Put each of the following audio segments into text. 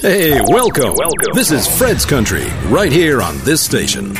Hey, welcome. Welcome. This is Fred's Country, right here on this station.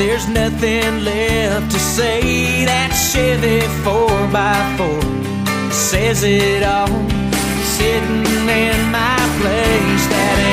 There's nothing left to say. That Chevy 4x4 says it all. Sitting in my place, that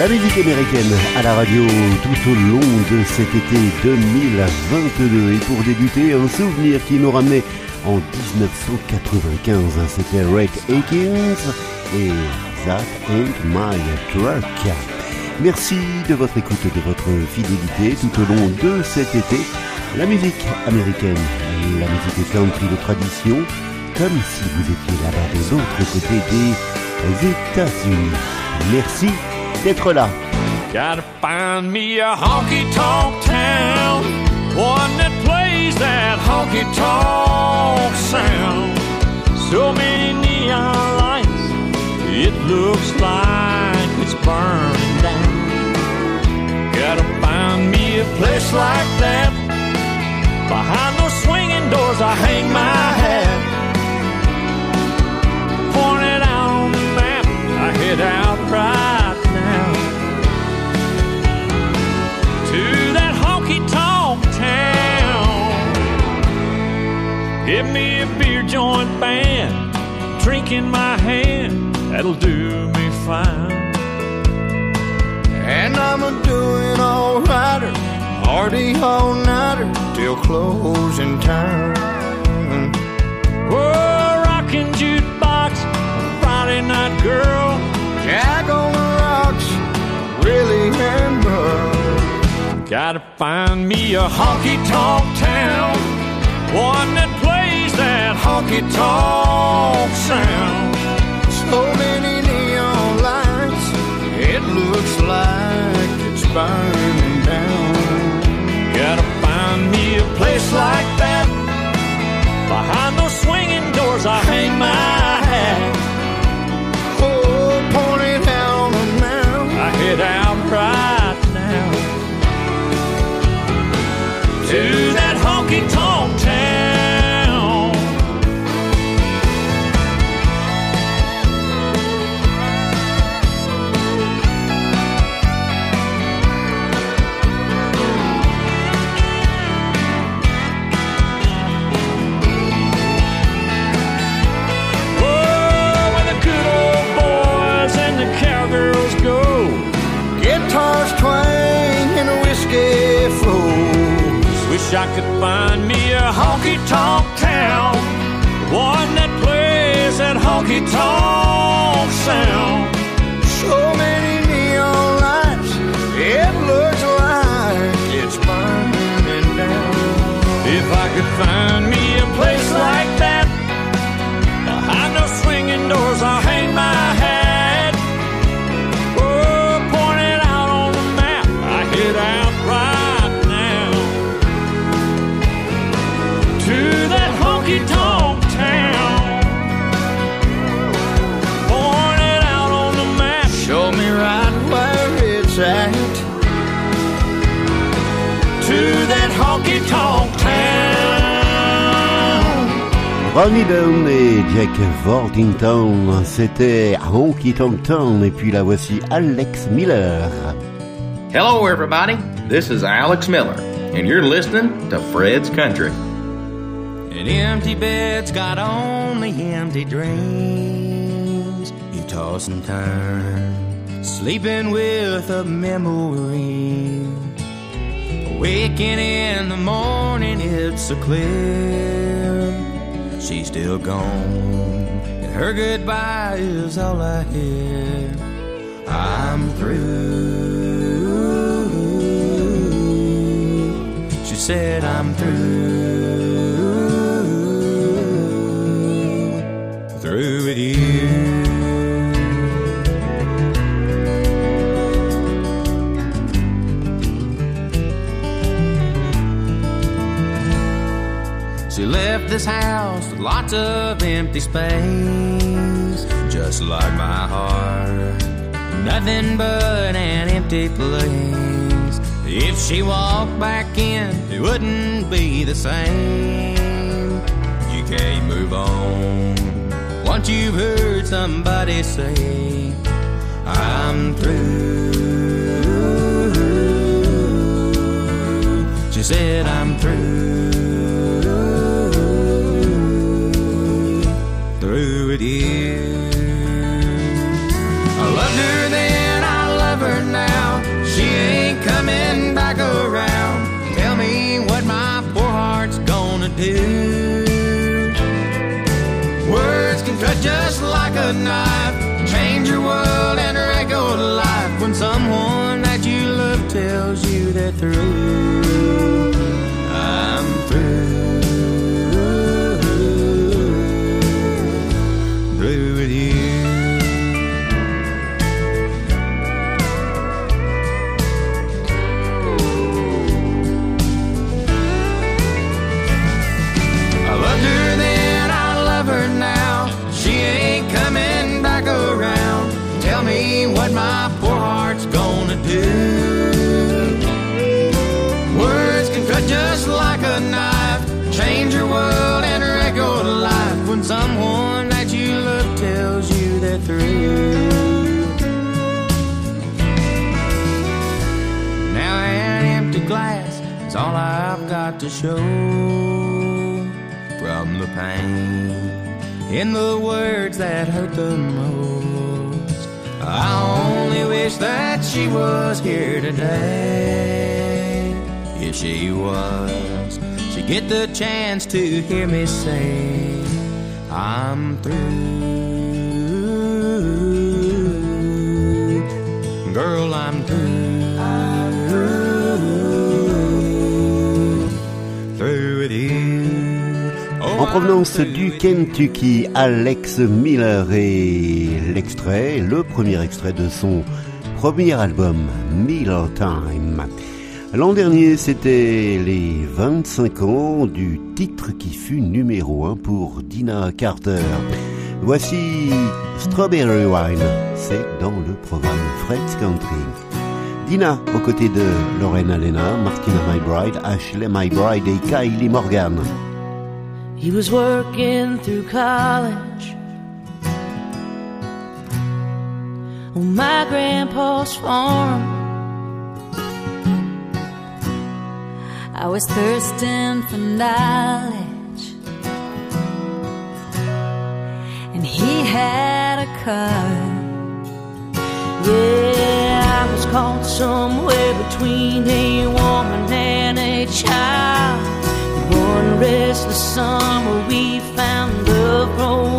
La musique américaine à la radio tout au long de cet été 2022. Et pour débuter, un souvenir qui nous ramenait en 1995. C'était Rick Akins et That Ain't My Truck. Merci de votre écoute et de votre fidélité tout au long de cet été. La musique américaine, la musique country de tradition, comme si vous étiez là-bas de l'autre côté des États-Unis. Merci d'être là. Gotta find me a honky tonk town, one that plays that honky tonk sound. So many neon lights, it looks like it's burning down. Gotta find me a place like that. Behind those swinging doors, I hang my hat. Point it out on the map, I head out right Give me a beer joint band, drink in my hand, that'll do me fine. And I'm a party all nighter till closing time. Oh, rocking jukebox, Friday night girl. Jack on the rocks, really and Bud. Gotta find me a honky tonk town, one that that honky tonk sound. So many neon lights, it looks like it's burning I could find me a honky tonk town, one that plays that honky tonk sound. So many neon lights, it looks like it's burning down. If I could find Ronnie Dunn et Jake Worthington, c'était Honky Tonk Town, et puis la voici Alex Miller. Hello, everybody. This is Alex Miller, and you're listening to Fred's Country. An empty bed's got only empty dreams. You toss and turn, sleeping with a memory. Waking in the morning, it's so clear. She's still gone, and her goodbye is all I hear. I'm through. She said, I'm through. This house with lots of empty space, just like my heart. Nothing but an empty place. If she walked back in, it wouldn't be the same. You can't move on once you've heard somebody say, I'm through. She said, I'm through. With you. I loved her then, I love her now. She ain't coming back around. Tell me what my poor heart's gonna do. Words can cut just like a knife, change your world and wreck your life. When someone that you love tells you they're through, show from the pain in the words that hurt the most. I only wish that she was here today. if she was, she'd get the chance to hear me say, I'm through. Girl, I'm provenance du Kentucky, Alex Miller et l'extrait, le premier extrait de son premier album, Miller Time. L'an dernier, c'était les 25 ans du titre qui fut numéro 1 pour Dina Carter. Voici Strawberry Wine, c'est dans le programme Fred's Country. Dina, aux côtés de Lorena Lena, Martina MyBride, Ashley MyBride et Kylie Morgan. He was working through college on my grandpa's farm. I was thirsting for knowledge, and he had a car. Yeah, I was caught somewhere between a woman and a child. Summer, we found love growing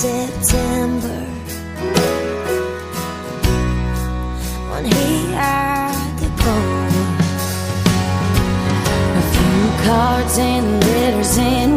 September when he had to go. A few cards and letters and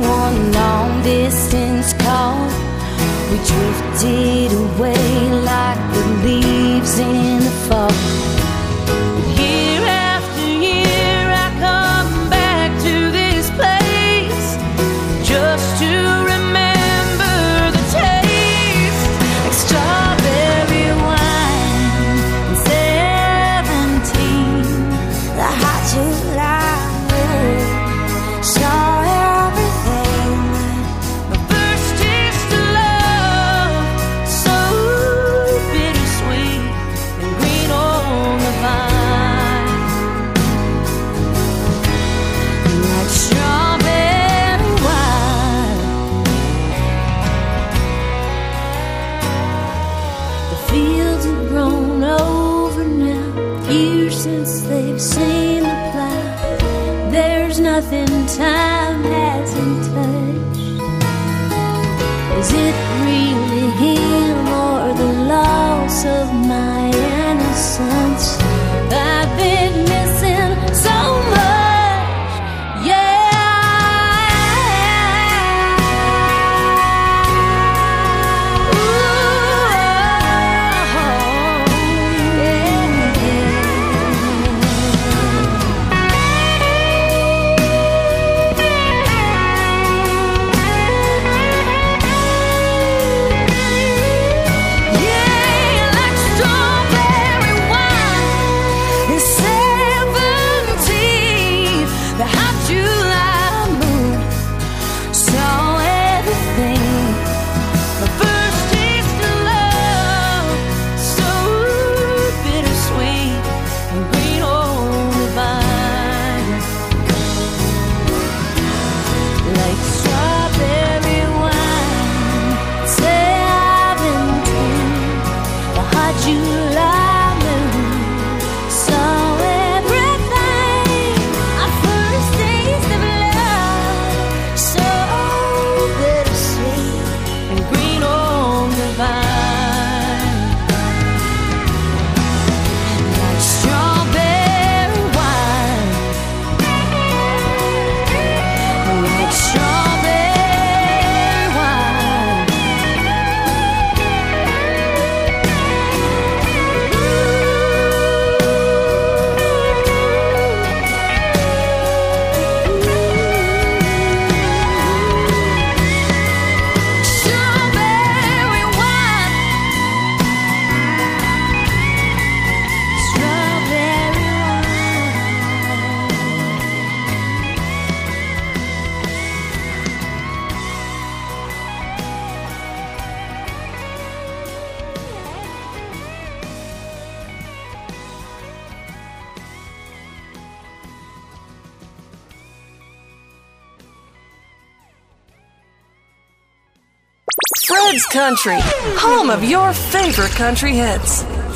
Country, home of your favorite country.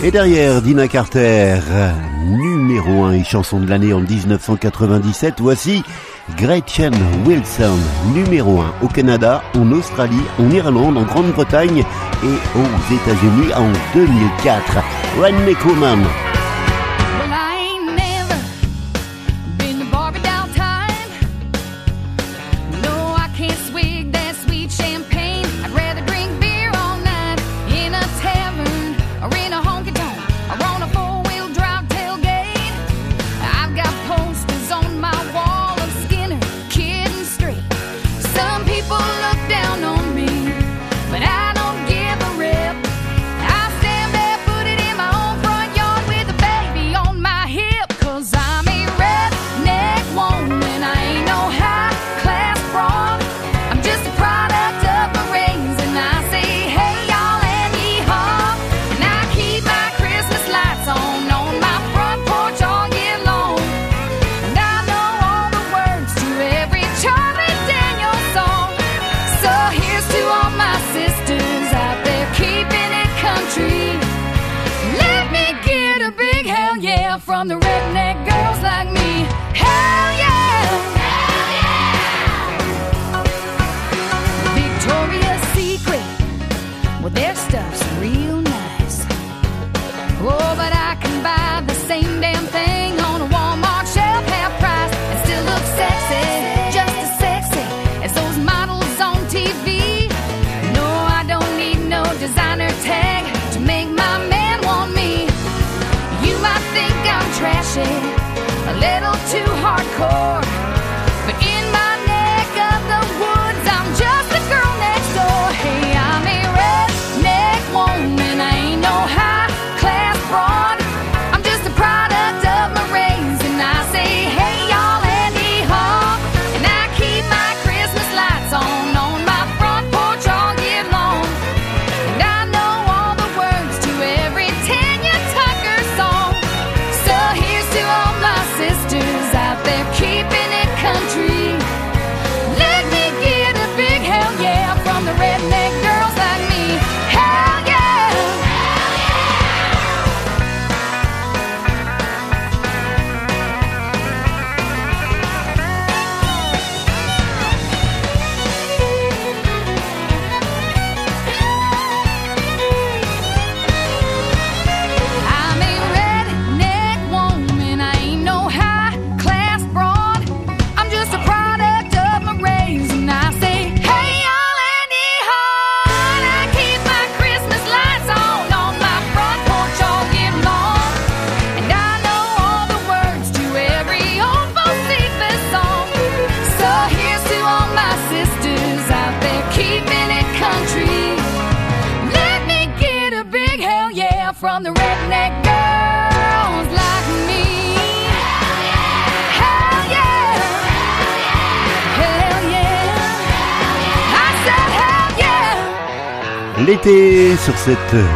Et derrière Dina Carter, numéro 1 et chanson de l'année en 1997, voici Gretchen Wilson, numéro 1 au Canada, en Australie, en Irlande, en Grande-Bretagne et aux États-Unis en 2004. Randy Coleman.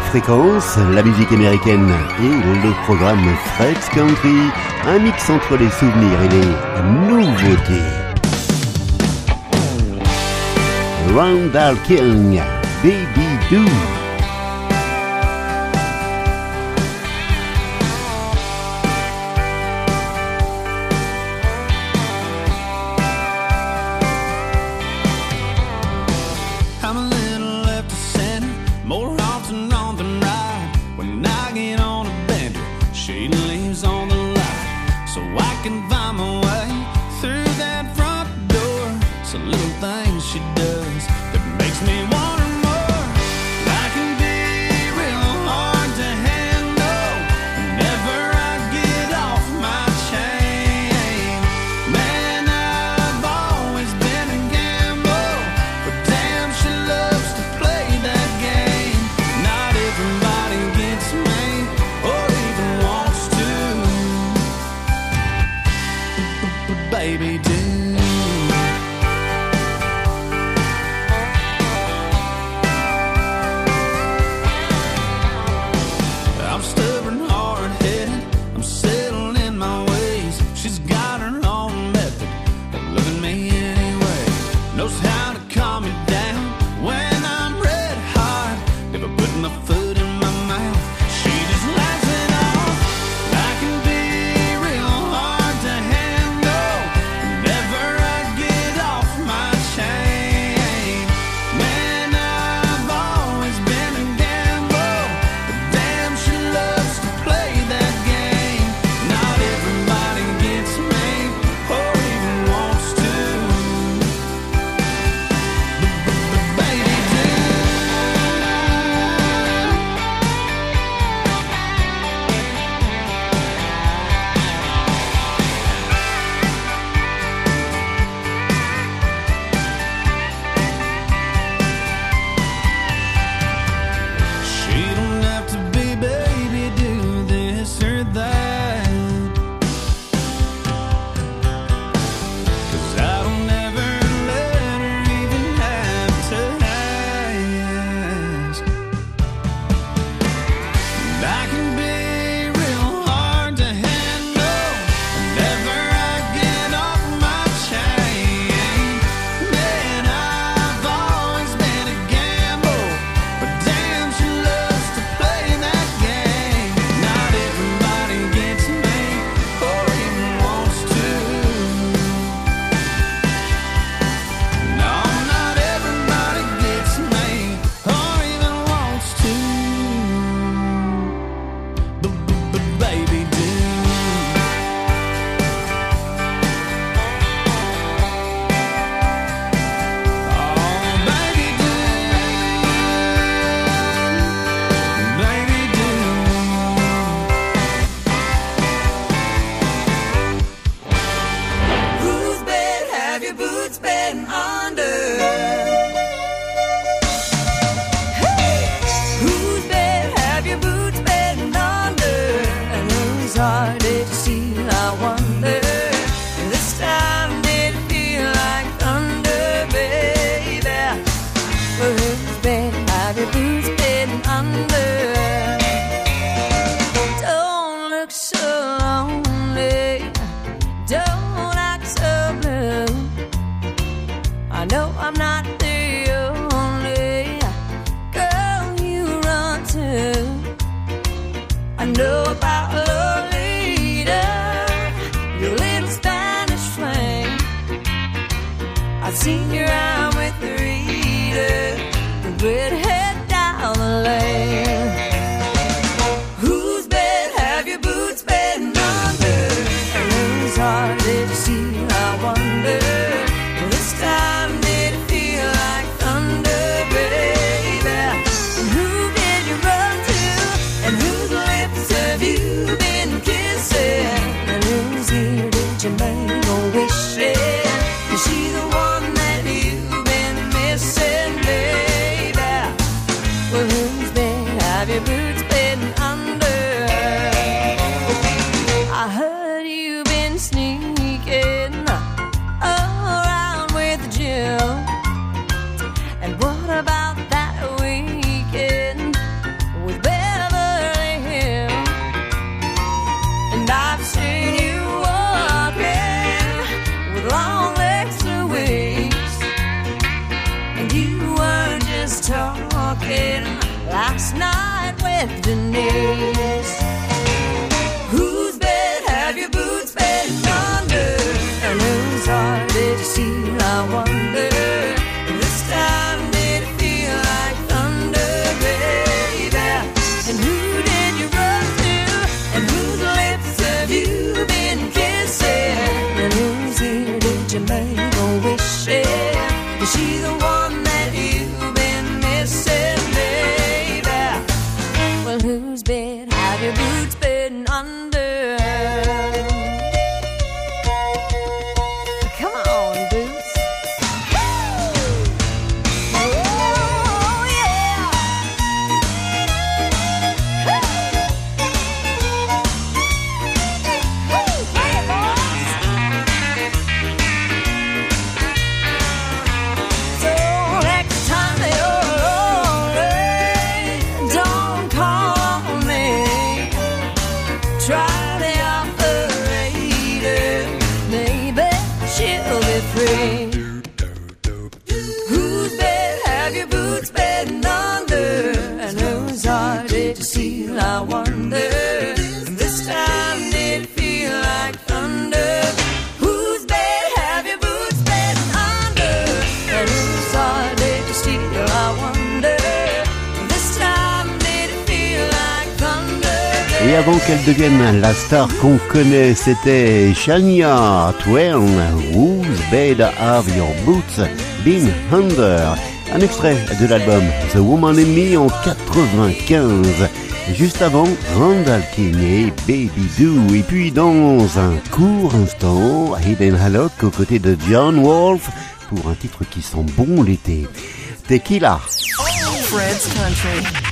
Fréquence, la musique américaine et le programme Fred's Country, un mix entre les souvenirs et les nouveautés. Randall King, Baby Do. Et avant qu'elle devienne la star qu'on connaît, c'était Shania Twain, Whose Bed Have Your Boots Been Under? Un extrait de l'album The Woman in Me en 95. Juste avant, Randall King et Baby Do. Et puis dans un court instant, Hidden Hallock aux côtés de John Wolfe pour un titre qui sent bon l'été. Tequila. Fred's Country.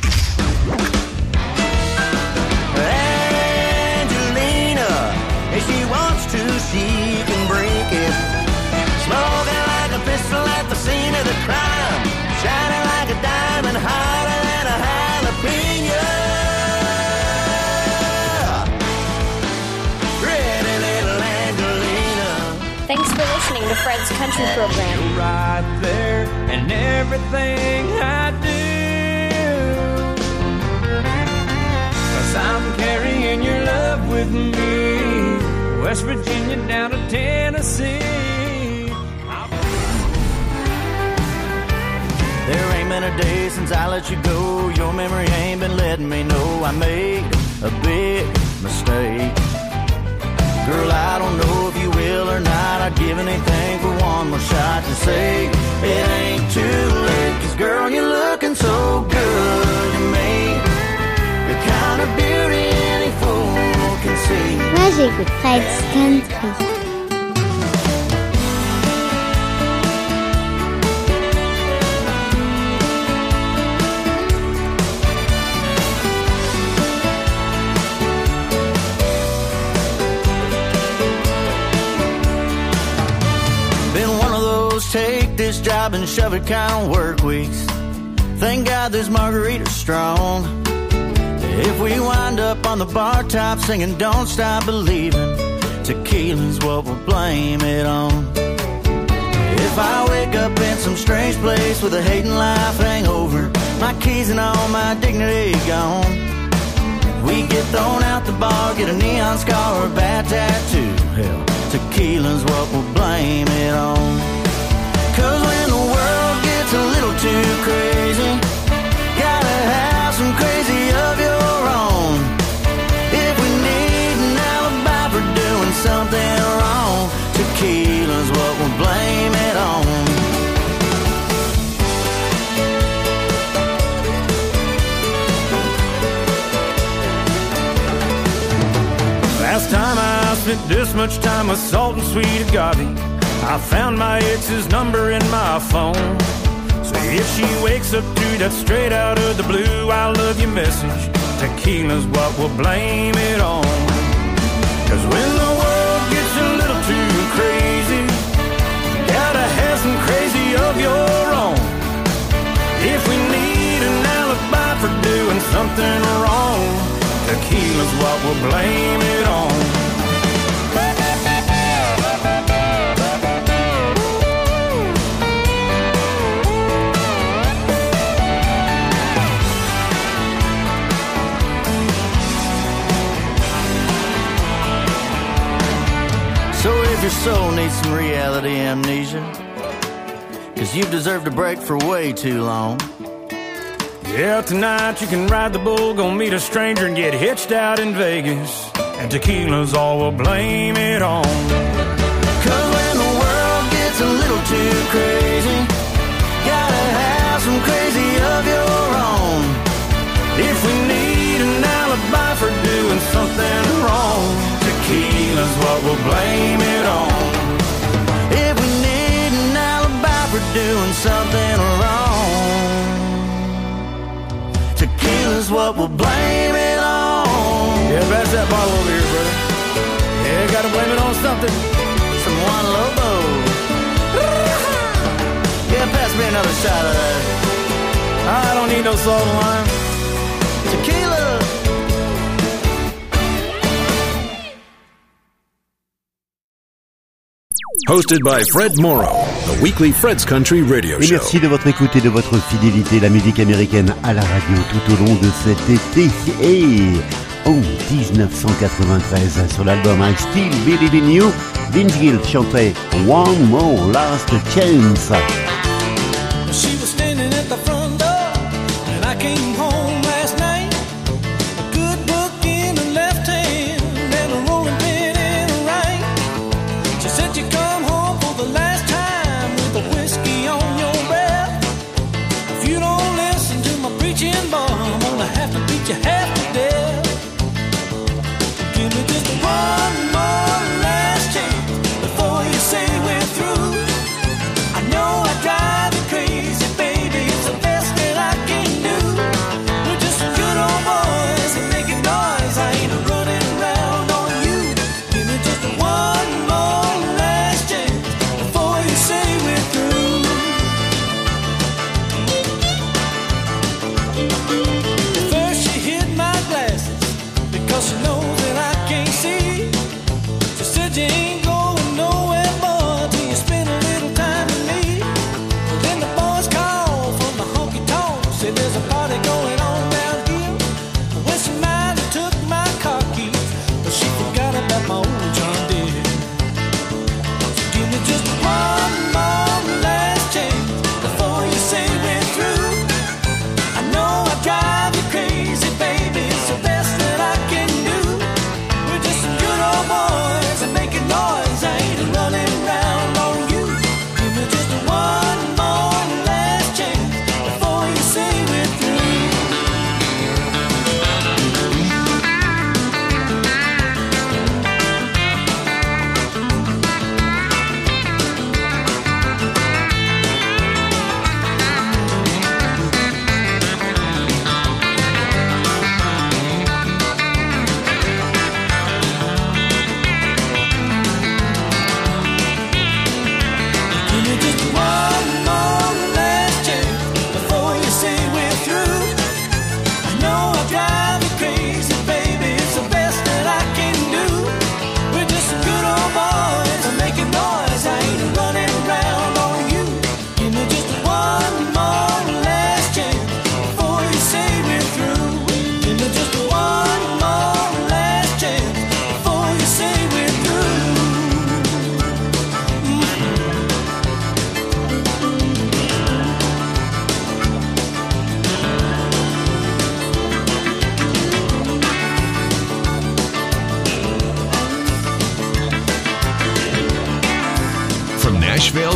Fred's Country Program. You're right there and everything I do. Cause I'm carrying your love with me. West Virginia down to Tennessee. There ain't been a day since I let you go. Your memory ain't been letting me know I made a big mistake. Girl, I don't know if you will or not. I'd give anything for one more shot to say it ain't too late. Cause girl, you're looking so good to me. The kind of beauty any fool can see. Moi j'écoute Fred's Country. Job and shove it kind of work weeks. Thank God this margarita's strong. If we wind up on the bar top singing Don't Stop Believing, tequila's what we'll blame it on. If I wake up in some strange place with a hating life hangover, my keys and all my dignity gone. We get thrown out the bar, get a neon scar or a bad tattoo. Hell, tequila's what we'll blame it on that's a little too crazy. Gotta have some crazy of your own. If we need an alibi for doing something wrong, tequila's what we'll blame it on. Last time I spent this much time with salt and sweet agave, I found my ex's number in my phone. She wakes up to that straight out of the blue, I love you message, tequila's what we'll blame it on. Cause when the world gets a little too crazy, gotta have some crazy of your own. If we need an alibi for doing something wrong, tequila's what we'll blame it on. Your soul needs some reality amnesia, cause you've deserved a break for way too long. Yeah, tonight you can ride the bull, go meet a stranger and get hitched out in Vegas. And tequila's all we'll blame it on. Cause when the world gets a little too crazy, gotta have some crazy of your own. If we need an alibi for doing something wrong, tequila's what we'll blame it on. If we need an alibi for doing something wrong, tequila's what we'll blame it on. Yeah, pass that bottle over here, brother. Yeah, gotta blame it on something. Some Juan Lobo. Yeah, pass me another shot of that. I don't need no salt and lime. Tequila. Hosted by Fred Morrow, the weekly Fred's Country radio Et show. merci de votre écoute et de votre fidélité. La musique américaine à la radio tout au long de cet été. Et en 1993, sur l'album I Still Believe in You, Vince Gill chantait One More Last Chance.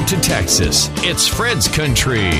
to Texas. It's Fred's Country.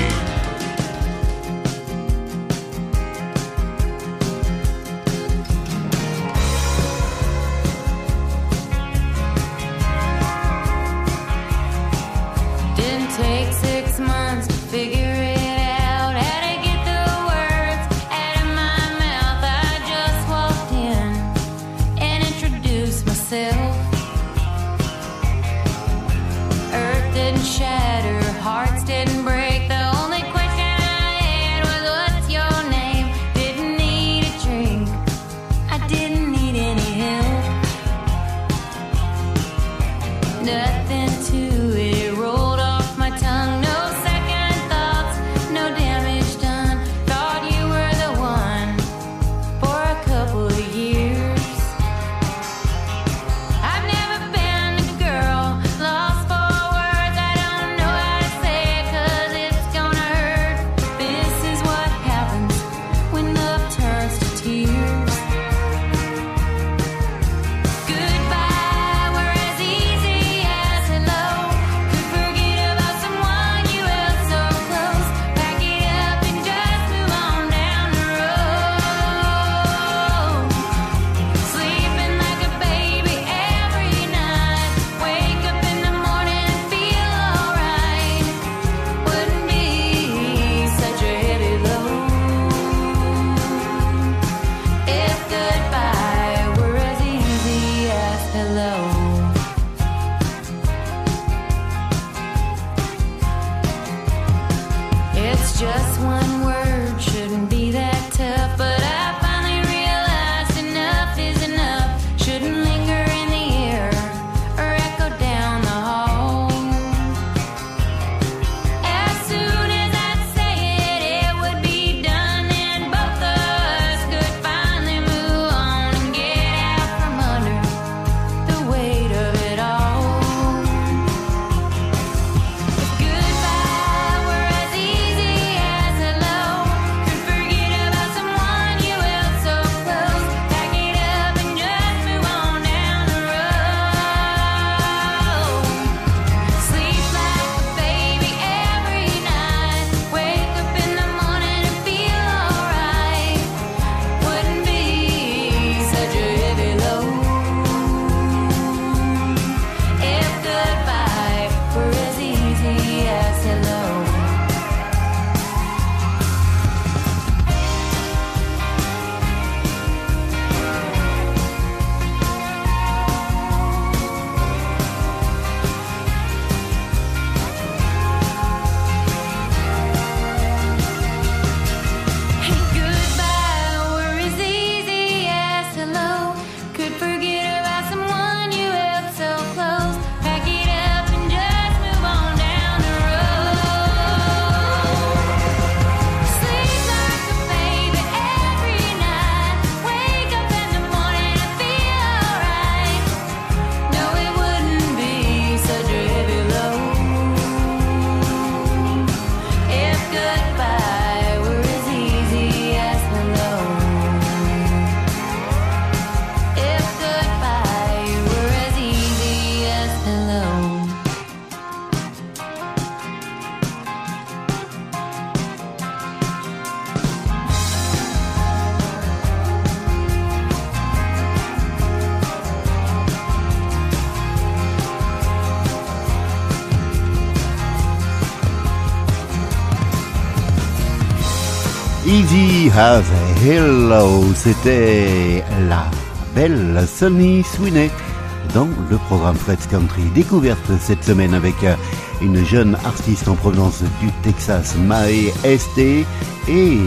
Hello. C'était la belle Sonny Sweeney dans le programme Fred's Country. Découverte cette semaine avec euh, une jeune artiste en provenance du Texas, Mae ST, et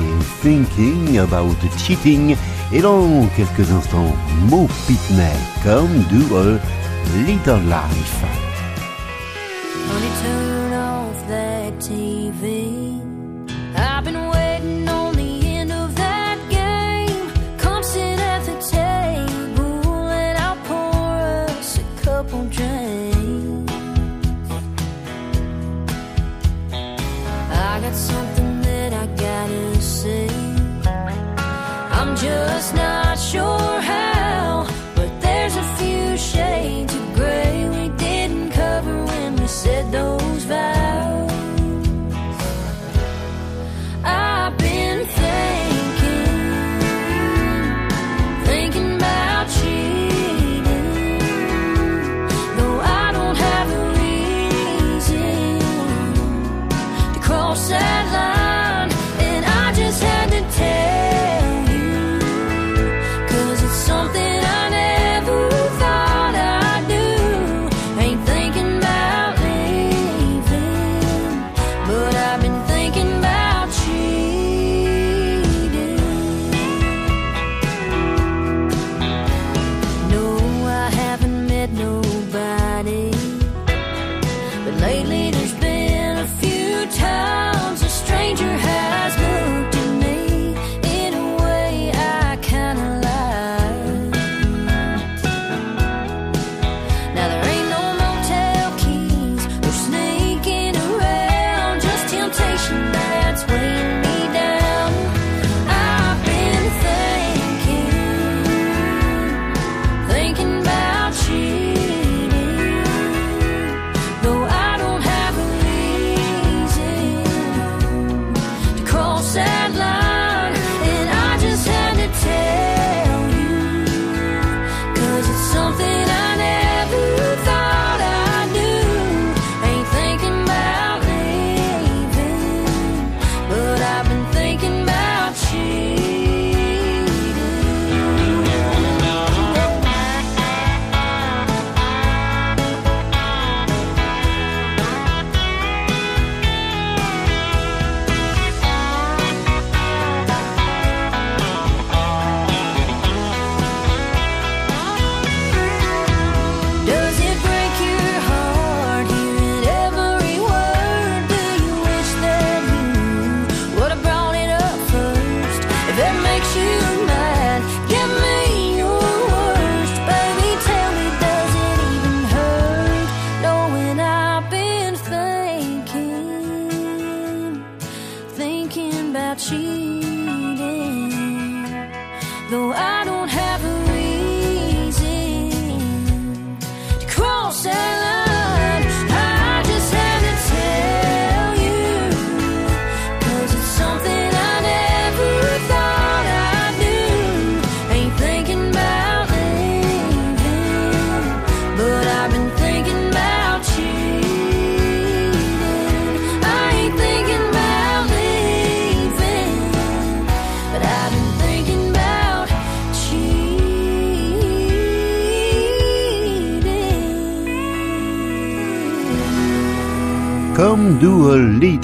Thinking About Cheating. Et dans quelques instants, Mo Pitney, Come Do Little Life.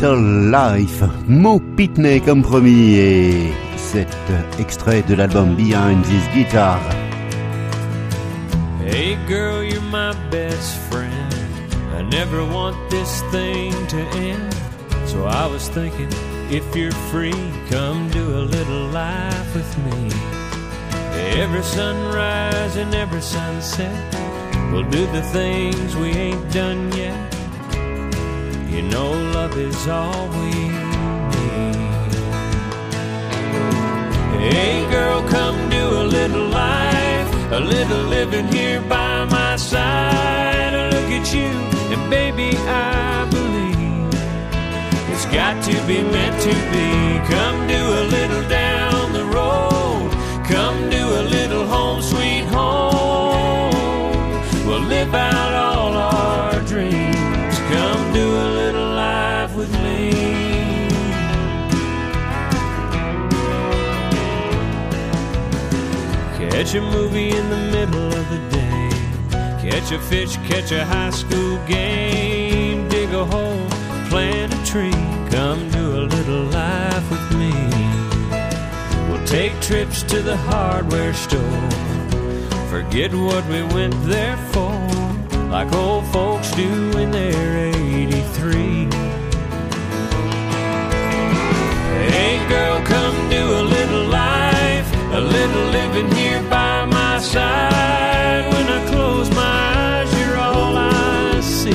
Little Life, Mo Pitney comme promis et cet extrait de l'album Behind This Guitar. Hey girl, you're my best friend. I never want this thing to end. So I was thinking, if you're free, come do a little life with me. Every sunrise and every sunset, we'll do the things we ain't done yet. Know, love is all we need. Hey, girl, come do a little life, a little living here by my side. I look at you, and baby, I believe it's got to be meant to be. Come do a little down the road, Catch a movie in the middle of the day. Catch a fish, catch a high school game. Dig a hole, plant a tree. Come do a little life with me. We'll take trips to the hardware store. Forget what we went there for. Like old folks do when they're 83. Hey girl, come do a little life, a little living here by side. When I close my eyes, you're all I see.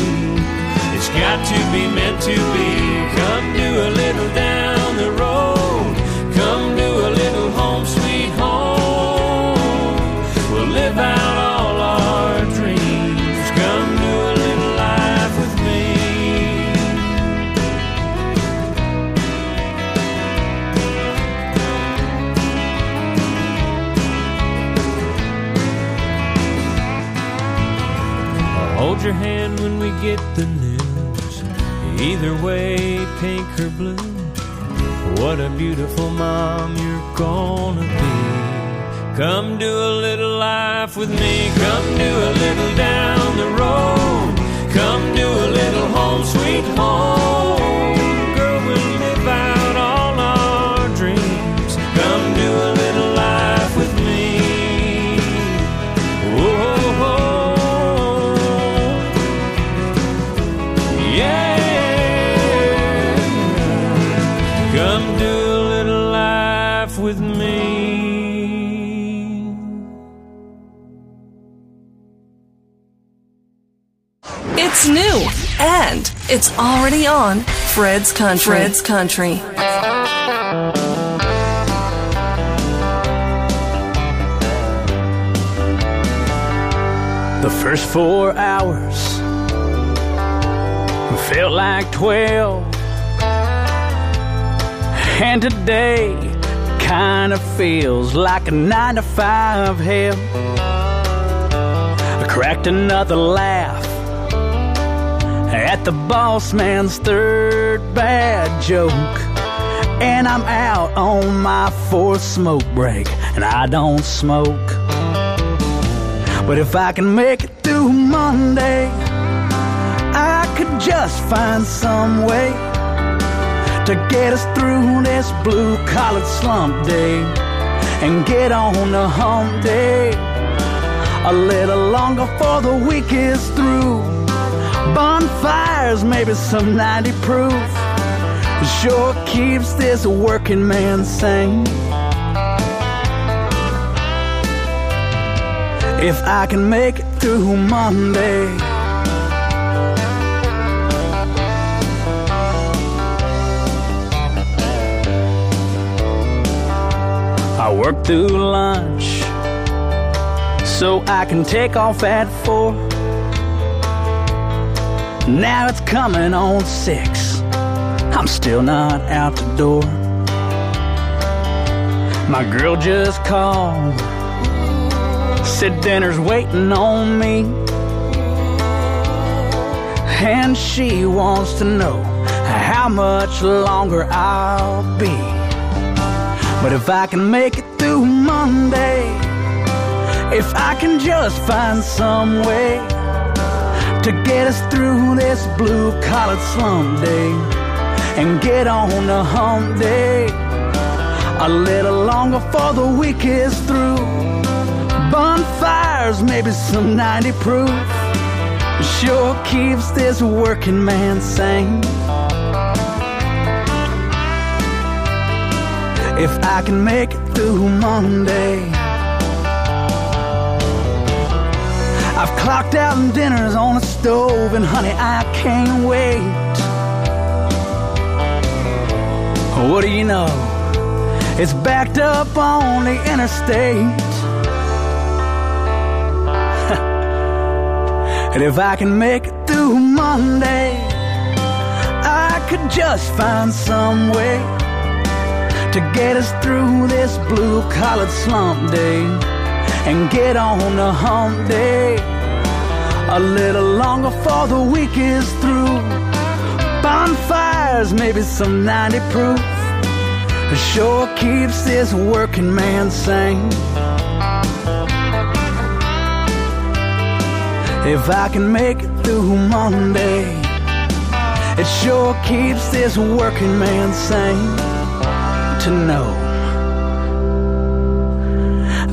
It's got to be meant to be. Come do we get the news. Either way, pink or blue. What a beautiful mom you're gonna be. Come do a little life with me. Come do a little down the road. Come do a little home, sweet home. Already on Fred's Country. Fred's Country. The first four hours felt like 12. And today kind of feels like a 9 to 5 hell. I cracked another laugh at the boss man's third bad joke. And I'm out on my fourth smoke break, and I don't smoke. But if I can make it through Monday, I could just find some way to get us through this blue collar slump day and get on the hump day a little longer for the week is through. Bonfires, maybe some 90 proof, sure keeps this working man sane. if I can make it through Monday. I work through lunch so I can take off at four. Now it's coming on six. I'm still not out the door. My girl just called said dinner's waiting on me. And she wants to know how much longer I'll be. But if I can make it through Monday, if I can just find some way to get us through this blue collar slum day and get on the hump day a little longer for the week is through bonfires, maybe some 90 proof. Sure keeps this working man sane. If I can make it through Monday, I've clocked out and dinner's on the stove, and honey, I can't wait. What do you know? It's backed up on the interstate. And if I can make it through Monday, I could just find some way to get us through this blue collared slump day and get on the hump day a little longer for the week is through. Bonfires, maybe some 90 proof, It sure keeps this working man sane. If I can make it through Monday, it sure keeps this working man sane to know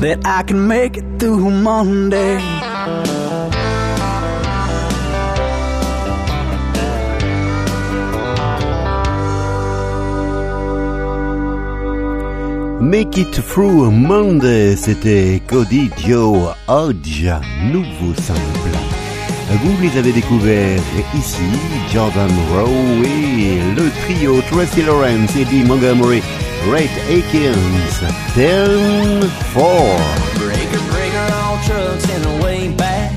that I can make it through Monday. Make It Through Monday, c'était Cody Joe Hodge, nouveau simple. Vous les avez découverts ici, Jordan Rowe le trio Tracy Lawrence, Eddie Montgomery, Ray Akins, 10-4. Breaker, breaker, all trucks in the way back.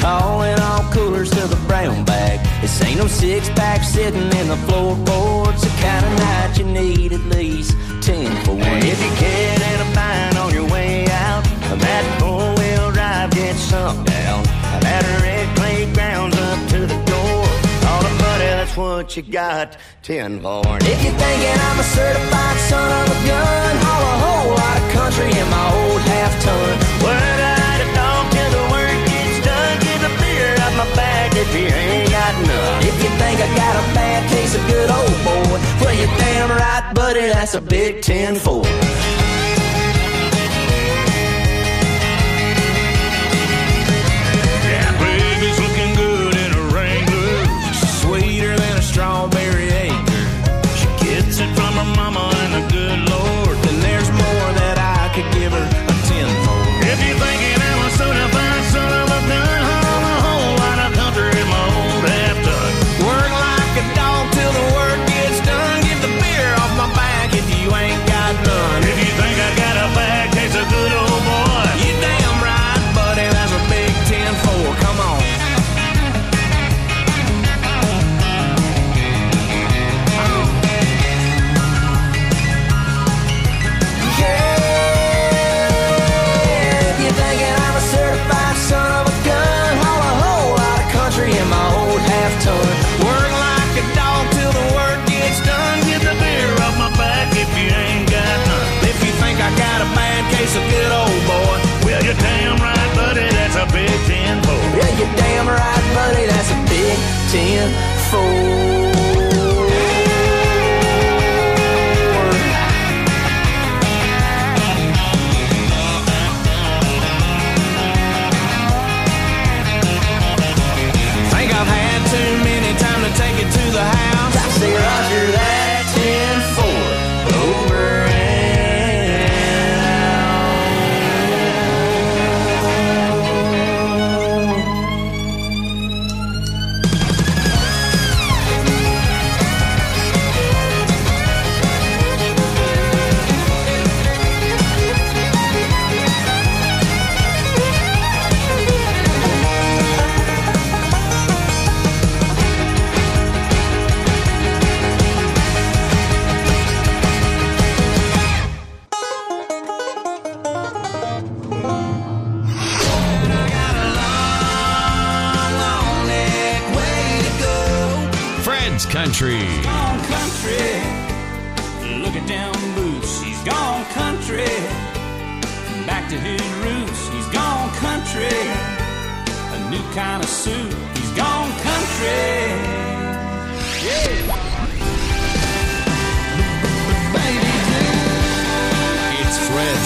Calling all coolers to the brown bag. This ain't no six pack sitting in the floorboards. The kind of night you need at least 15 for one. If you get in a bind on your way out, that four-wheel drive gets sunk down. That red clay grounds up to the door. All the money, that's what you got, 10 for one. If you're thinking I'm a certified son of a gun, haul a whole lot of country in my old half-ton. Well, if you ain't got none. If you think I got a bad case of good old boy, well, you're damn right, buddy, that's a big 10-4. strawberry acre. She gets it from her mama and the good Lord. And there's more that I could give her a tenfold. If you think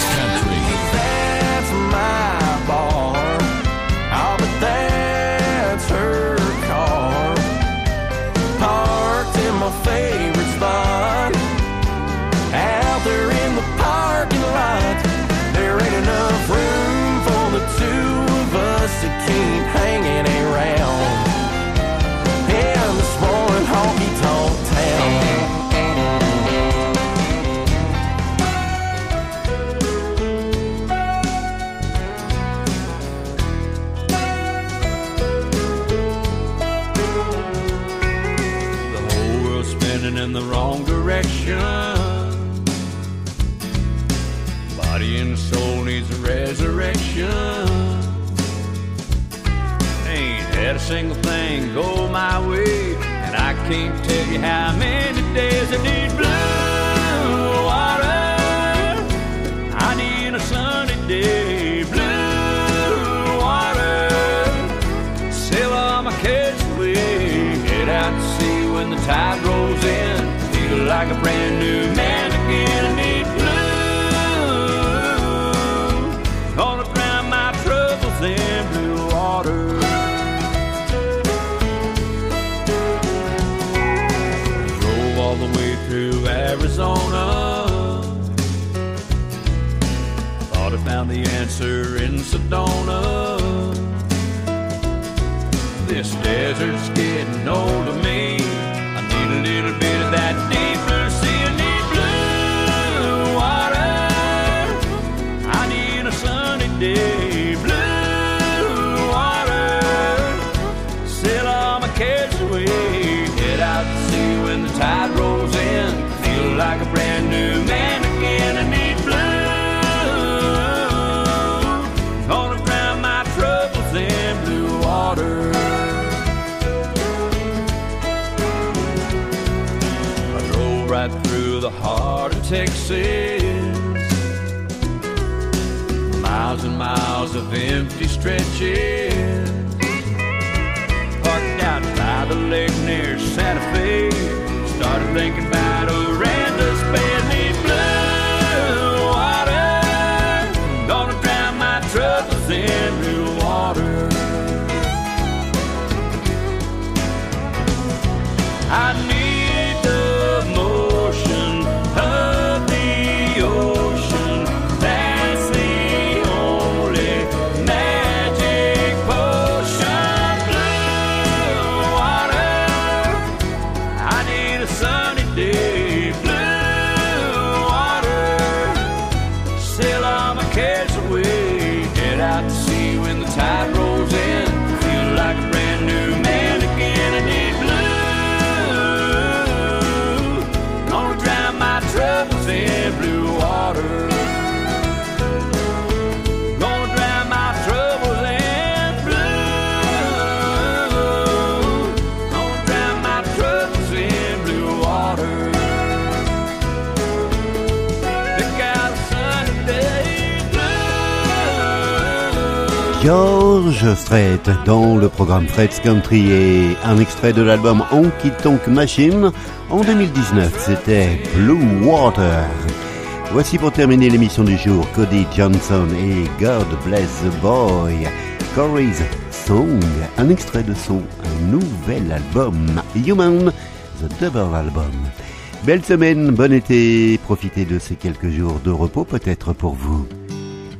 It's go my way. And I can't tell you how many days I need blue water. I need a sunny day, blue water. Sail my out to sea when the tide rolls in. Feel like a brand no to me. I need a little bit of that deep blue sea, blue water. I need a sunny day. Texas. Miles and miles of empty stretches. Parked out by the lake near Santa Fe. Started thinking about George Strait dans le programme Fred's Country et un extrait de l'album Honky Tonk Machine en 2019, c'était Blue Water. Voici pour terminer l'émission du jour Cody Johnson et God Bless the Boy, Corey's Song, un extrait de son nouvel album Human, The Double Album. Belle semaine, bon été, profitez de ces quelques jours de repos peut-être pour vous.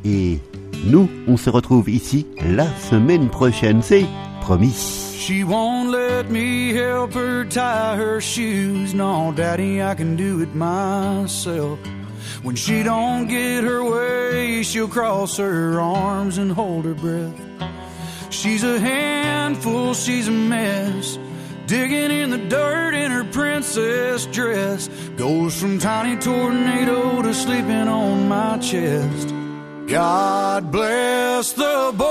Et nous, on se retrouve ici la semaine prochaine, c'est promis. She won't let me help her tie her shoes. No, Daddy, I can do it myself. When she don't get her way, she'll cross her arms and hold her breath. She's a handful, she's a mess. Digging in the dirt in her princess dress. Goes from tiny tornado to sleeping on my chest. God bless the boy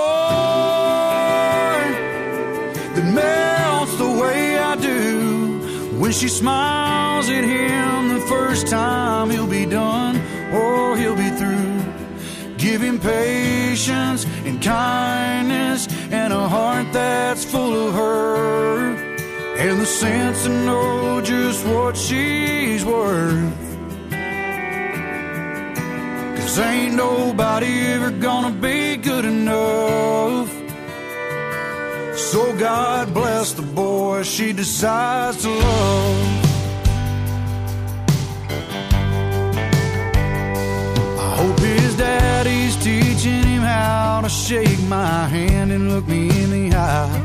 that melts the way I do. When she smiles at him the first time, he'll be done or he'll be through. Give him patience and kindness and a heart that's full of her. And the sense to know just what she's worth. Cause ain't nobody ever gonna be good enough. So God bless the boy she decides to love. I hope his daddy's teaching him how to shake my hand and look me in the eye.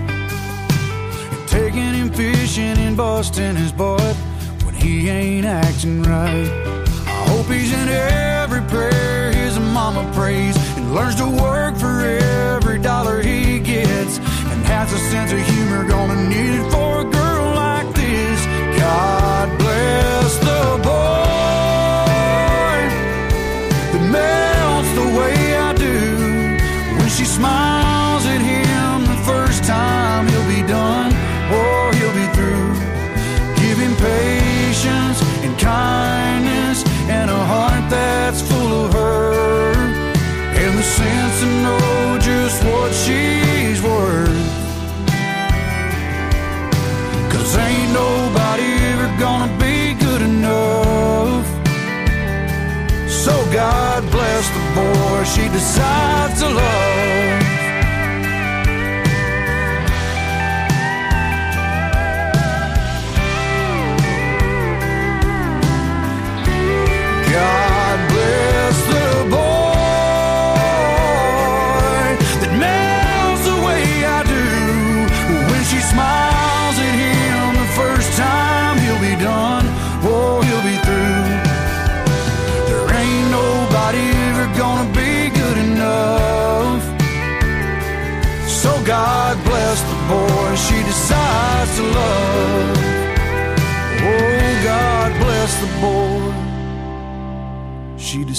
Taking him fishing and busting his butt when he ain't acting right. I hope he's in every learns to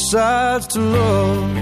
decides to love.